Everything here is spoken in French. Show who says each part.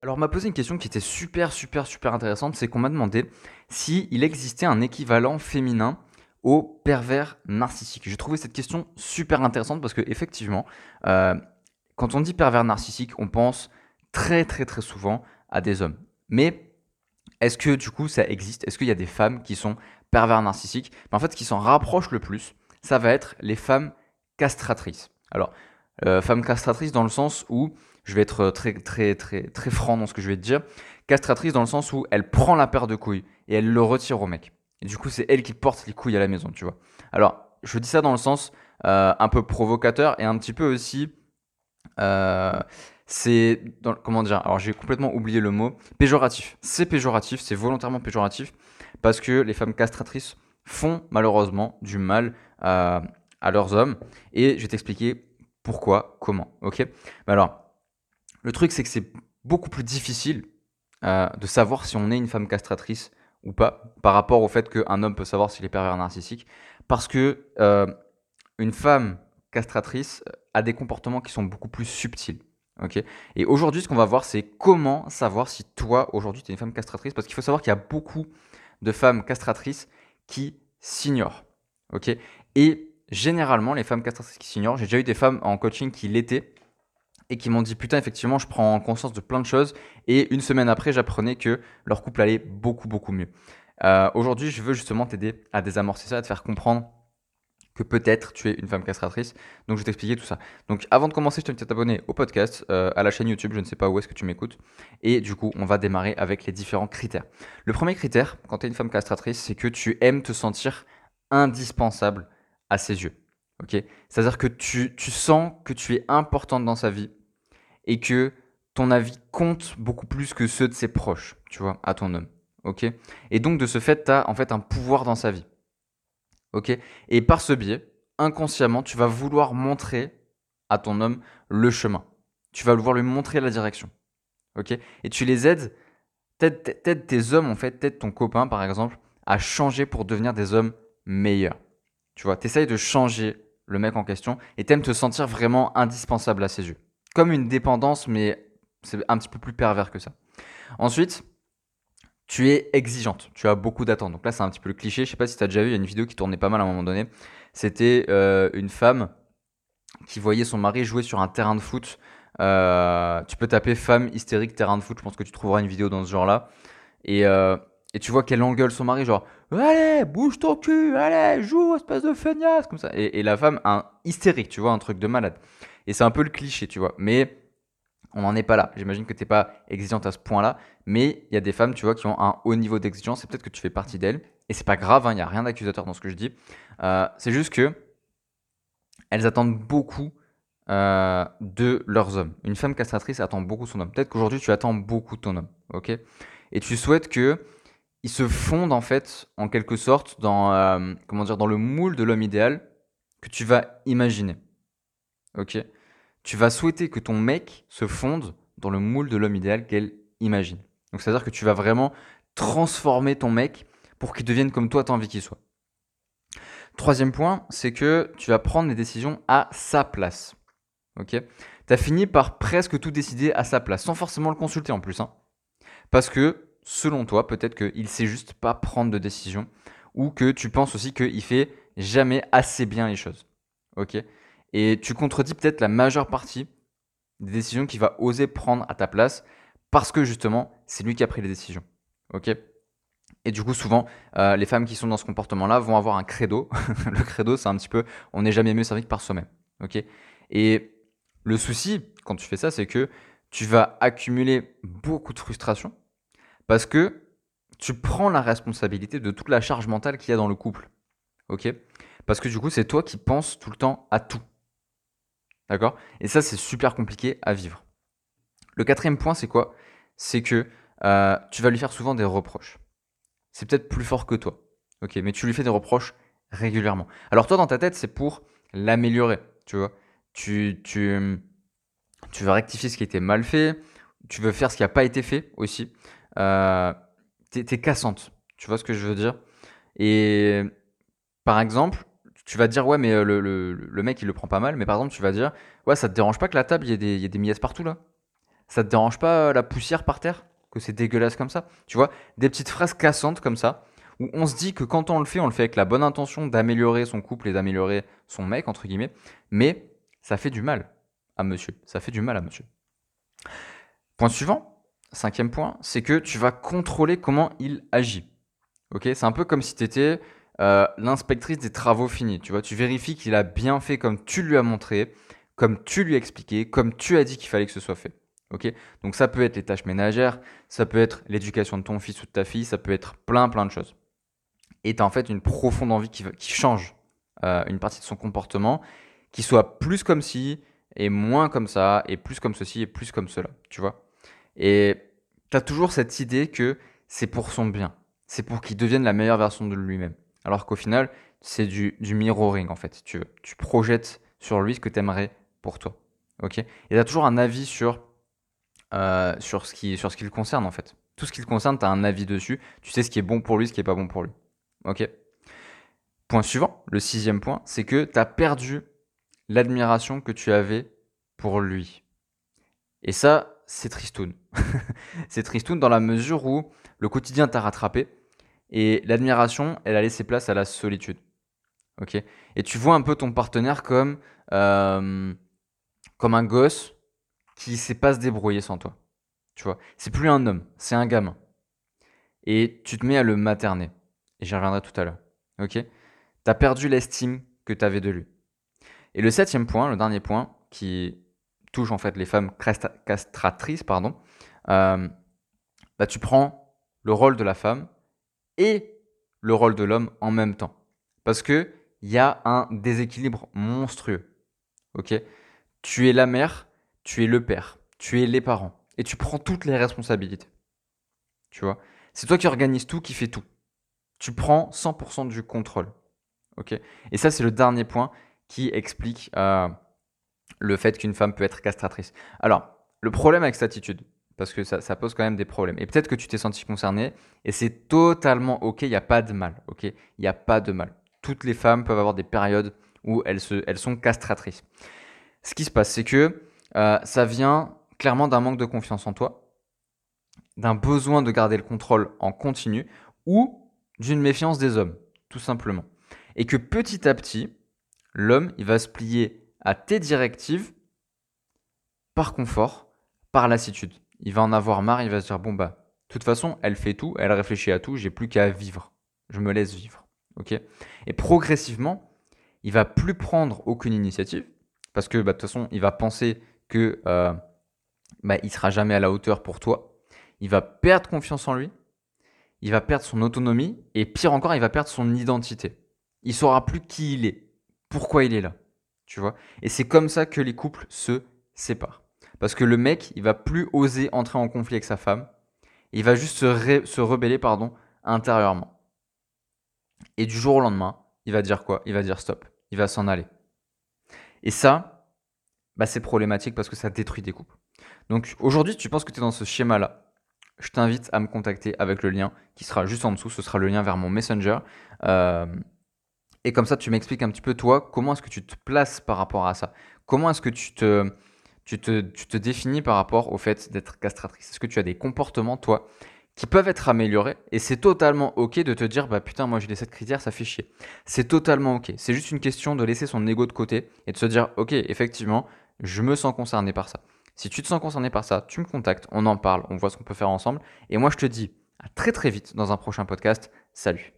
Speaker 1: Alors, on m'a posé une question qui était super, super, super intéressante. C'est qu'on m'a demandé s'il existait un équivalent féminin au pervers narcissique. J'ai trouvé cette question super intéressante parce que, effectivement, euh, quand on dit pervers narcissique, on pense très, très, très souvent à des hommes. Mais est-ce que, du coup, ça existe? Est-ce qu'il y a des femmes qui sont pervers narcissiques? En fait, ce qui s'en rapproche le plus, ça va être les femmes castratrices. Alors, euh, femmes castratrices dans le sens où je vais être très, très, très, très franc dans ce que je vais te dire. Castratrice dans le sens où elle prend la paire de couilles et elle le retire au mec. Et du coup, c'est elle qui porte les couilles à la maison, tu vois. Alors, je dis ça dans le sens euh, un peu provocateur et un petit peu aussi. Euh, c'est. Comment dire Alors, j'ai complètement oublié le mot. Péjoratif. C'est péjoratif, c'est volontairement péjoratif parce que les femmes castratrices font malheureusement du mal à leurs hommes. Et je vais t'expliquer pourquoi, comment. Ok? Alors, le truc, c'est que c'est beaucoup plus difficile euh, de savoir si on est une femme castratrice ou pas, par rapport au fait qu'un homme peut savoir s'il est pervers narcissique, parce que euh, une femme castratrice a des comportements qui sont beaucoup plus subtils. Et aujourd'hui, ce qu'on va voir, c'est comment savoir si toi, aujourd'hui, tu es une femme castratrice, parce qu'il faut savoir qu'il y a beaucoup de femmes castratrices qui s'ignorent. Et généralement, les femmes castratrices qui s'ignorent, j'ai déjà eu des femmes en coaching qui l'étaient, et qui m'ont dit putain effectivement je prends conscience de plein de choses et une semaine après j'apprenais que leur couple allait beaucoup beaucoup mieux. Euh, aujourd'hui je veux justement t'aider à désamorcer ça, à te faire comprendre que peut-être tu es une femme castratrice. Donc je vais t'expliquer tout ça. Donc avant de commencer, je t'invite à t'abonner au podcast, euh, à la chaîne YouTube, je ne sais pas où est-ce que tu m'écoutes. Et du coup, on va démarrer avec les différents critères. Le premier critère, quand tu es une femme castratrice, c'est que tu aimes te sentir indispensable à ses yeux. Ok? C'est-à-dire que tu, tu sens que tu es importante dans sa vie, et que ton avis compte beaucoup plus que ceux de ses proches, tu vois, à ton homme. Ok? Et donc, de ce fait, tu as en fait un pouvoir dans sa vie. Ok? Et par ce biais, inconsciemment, tu vas vouloir montrer à ton homme le chemin. Tu vas vouloir lui montrer la direction. Ok? Et tu les aides, t'aides tes hommes, en fait, t'aides ton copain, par exemple, à changer pour devenir des hommes meilleurs. Tu vois, tu essayes de changer le mec en question et t'aimes te sentir vraiment indispensable à ses yeux comme une dépendance, mais c'est un petit peu plus pervers que ça. Ensuite, tu es exigeante, tu as beaucoup d'attentes. Donc là, c'est un petit peu le cliché. Je sais pas si tu as déjà vu, il y a une vidéo qui tournait pas mal à un moment donné. C'était euh, une femme qui voyait son mari jouer sur un terrain de foot. Euh, tu peux taper femme hystérique terrain de foot. Je pense que tu trouveras une vidéo dans ce genre-là. Euh, et tu vois qu'elle engueule son mari, genre Allez, bouge ton cul, allez, joue, espèce de feignasse, comme ça. Et, et la femme, un hystérique, tu vois, un truc de malade. Et c'est un peu le cliché, tu vois. Mais on n'en est pas là. J'imagine que tu n'es pas exigeante à ce point-là. Mais il y a des femmes, tu vois, qui ont un haut niveau d'exigence. Et peut-être que tu fais partie d'elles. Et c'est pas grave, il hein, n'y a rien d'accusateur dans ce que je dis. Euh, c'est juste que elles attendent beaucoup euh, de leurs hommes. Une femme castratrice attend beaucoup son homme. Peut-être qu'aujourd'hui, tu attends beaucoup ton homme. ok? Et tu souhaites que il se fonde en fait, en quelque sorte, dans, euh, comment dire, dans le moule de l'homme idéal que tu vas imaginer. Ok? Tu vas souhaiter que ton mec se fonde dans le moule de l'homme idéal qu'elle imagine. Donc c'est-à-dire que tu vas vraiment transformer ton mec pour qu'il devienne comme toi tu as envie qu'il soit. Troisième point, c'est que tu vas prendre les décisions à sa place. Ok? Tu as fini par presque tout décider à sa place, sans forcément le consulter en plus. Hein. Parce que, selon toi, peut-être qu'il sait juste pas prendre de décision, ou que tu penses aussi qu'il fait jamais assez bien les choses. Ok? Et tu contredis peut-être la majeure partie des décisions qu'il va oser prendre à ta place parce que justement, c'est lui qui a pris les décisions. Ok? Et du coup, souvent, euh, les femmes qui sont dans ce comportement-là vont avoir un credo. le credo, c'est un petit peu on n'est jamais mieux servi que par soi-même. Ok? Et le souci, quand tu fais ça, c'est que tu vas accumuler beaucoup de frustration parce que tu prends la responsabilité de toute la charge mentale qu'il y a dans le couple. Ok? Parce que du coup, c'est toi qui penses tout le temps à tout. D'accord? Et ça, c'est super compliqué à vivre. Le quatrième point, c'est quoi? C'est que euh, tu vas lui faire souvent des reproches. C'est peut-être plus fort que toi. Ok, mais tu lui fais des reproches régulièrement. Alors toi, dans ta tête, c'est pour l'améliorer. Tu vois? Tu, tu, tu veux rectifier ce qui a été mal fait. Tu veux faire ce qui n'a pas été fait aussi. Euh, t'es, es cassante. Tu vois ce que je veux dire? Et par exemple, tu vas dire, ouais, mais euh, le, mec, il le prend pas mal. Mais par exemple, tu vas dire, ouais, ça te dérange pas que la table, il y ait des, y partout là? Ça te dérange pas la poussière par terre? Que c'est dégueulasse comme ça? Tu vois Des petites phrases cassantes comme ça, où on se dit que quand on le fait, on le fait avec la bonne intention d'améliorer son couple et d'améliorer son mec, entre guillemets, mais ça fait du mal à monsieur. Ça fait du mal à monsieur. Point suivant, cinquième point, c'est que tu vas contrôler comment il agit. Ok? C'est un peu comme si tu étais euh, l'inspectrice des travaux finis. Tu vois, tu vérifies qu'il a bien fait comme tu lui as montré, comme tu lui as expliqué, comme tu as dit qu'il fallait que ce soit fait. Ok? Donc ça peut être les tâches ménagères, ça peut être l'éducation de ton fils ou de ta fille, ça peut être plein plein de choses. Et tu as en fait une profonde envie qui, change euh, une partie de son comportement, qui soit plus comme ci, et moins comme ça, et plus comme ceci, et plus comme cela. Tu vois? Et tu as toujours cette idée que c'est pour son bien. C'est pour qu'il devienne la meilleure version de lui-même. Alors qu'au final, c'est du, mirroring en fait. Tu, projettes sur lui ce que tu aimerais pour toi. Ok? Et tu as toujours un avis sur, euh, ce qui, le concerne en fait. Tout ce qui le concerne, tu as un avis dessus. Tu sais ce qui est bon pour lui, ce qui est pas bon pour lui. Ok? Point suivant, le sixième point, c'est que tu as perdu l'admiration que tu avais pour lui. Et ça, c'est tristoun. c'est tristoun dans la mesure où le quotidien t'a rattrapé et l'admiration, elle a laissé place à la solitude. Ok? Et tu vois un peu ton partenaire comme, euh, comme un gosse qui sait pas se débrouiller sans toi. Tu vois? C'est plus un homme, c'est un gamin. Et tu te mets à le materner. Et j'y reviendrai tout à l'heure. Ok? T'as perdu l'estime que tu avais de lui. Et le septième point, le dernier point, qui touche en fait les femmes castratrices, pardon, euh, bah, tu prends le rôle de la femme et le rôle de l'homme en même temps. Parce qu'il y a un déséquilibre monstrueux. Ok? Tu es la mère, tu es le père, tu es les parents. Et tu prends toutes les responsabilités. Tu vois? C'est toi qui organise tout, qui fait tout. Tu prends 100% du contrôle. Ok? Et ça, c'est le dernier point qui explique euh, le fait qu'une femme peut être castratrice. Alors, le problème avec cette attitude, parce que ça, pose quand même des problèmes. Et peut-être que tu t'es senti concerné, et c'est totalement ok, il n'y a pas de mal, ok? Il n'y a pas de mal. Toutes les femmes peuvent avoir des périodes où elles, se, sont castratrices. Ce qui se passe, c'est que euh, ça vient clairement d'un manque de confiance en toi, d'un besoin de garder le contrôle en continu, ou d'une méfiance des hommes, tout simplement. Et que petit à petit, l'homme, il va se plier à tes directives par confort, par lassitude. Il va en avoir marre, il va se dire bon bah, de toute façon, elle fait tout, elle réfléchit à tout, j'ai plus qu'à vivre. Je me laisse vivre. OK? Et progressivement, il va plus prendre aucune initiative parce que bah, de toute façon, il va penser que euh, bah, il sera jamais à la hauteur pour toi. Il va perdre confiance en lui, il va perdre son autonomie et pire encore, il va perdre son identité. Il saura plus qui il est, pourquoi il est là, tu vois? Et c'est comme ça que les couples se séparent. Parce que le mec, il va plus oser entrer en conflit avec sa femme. Il va juste se, rebeller pardon, intérieurement. Et du jour au lendemain, il va dire quoi? Il va dire stop. Il va s'en aller. Et ça, bah, c'est problématique parce que ça détruit des couples. Donc aujourd'hui, tu penses que tu es dans ce schéma-là. Je t'invite à me contacter avec le lien qui sera juste en dessous. Ce sera le lien vers mon Messenger. Euh, et comme ça, tu m'expliques un petit peu, toi, comment est-ce que tu te places par rapport à ça? Comment est-ce que tu te, tu te, tu te définis par rapport au fait d'être castratrice Est-ce que tu as des comportements, toi, qui peuvent être améliorés et c'est totalement ok de te dire bah putain moi j'ai les 7 critères ça fait chier. C'est totalement ok. C'est juste une question de laisser son ego de côté et de se dire ok effectivement je me sens concerné par ça. Si tu te sens concerné par ça, tu me contactes, on en parle, on voit ce qu'on peut faire ensemble et moi je te dis à très très vite dans un prochain podcast. Salut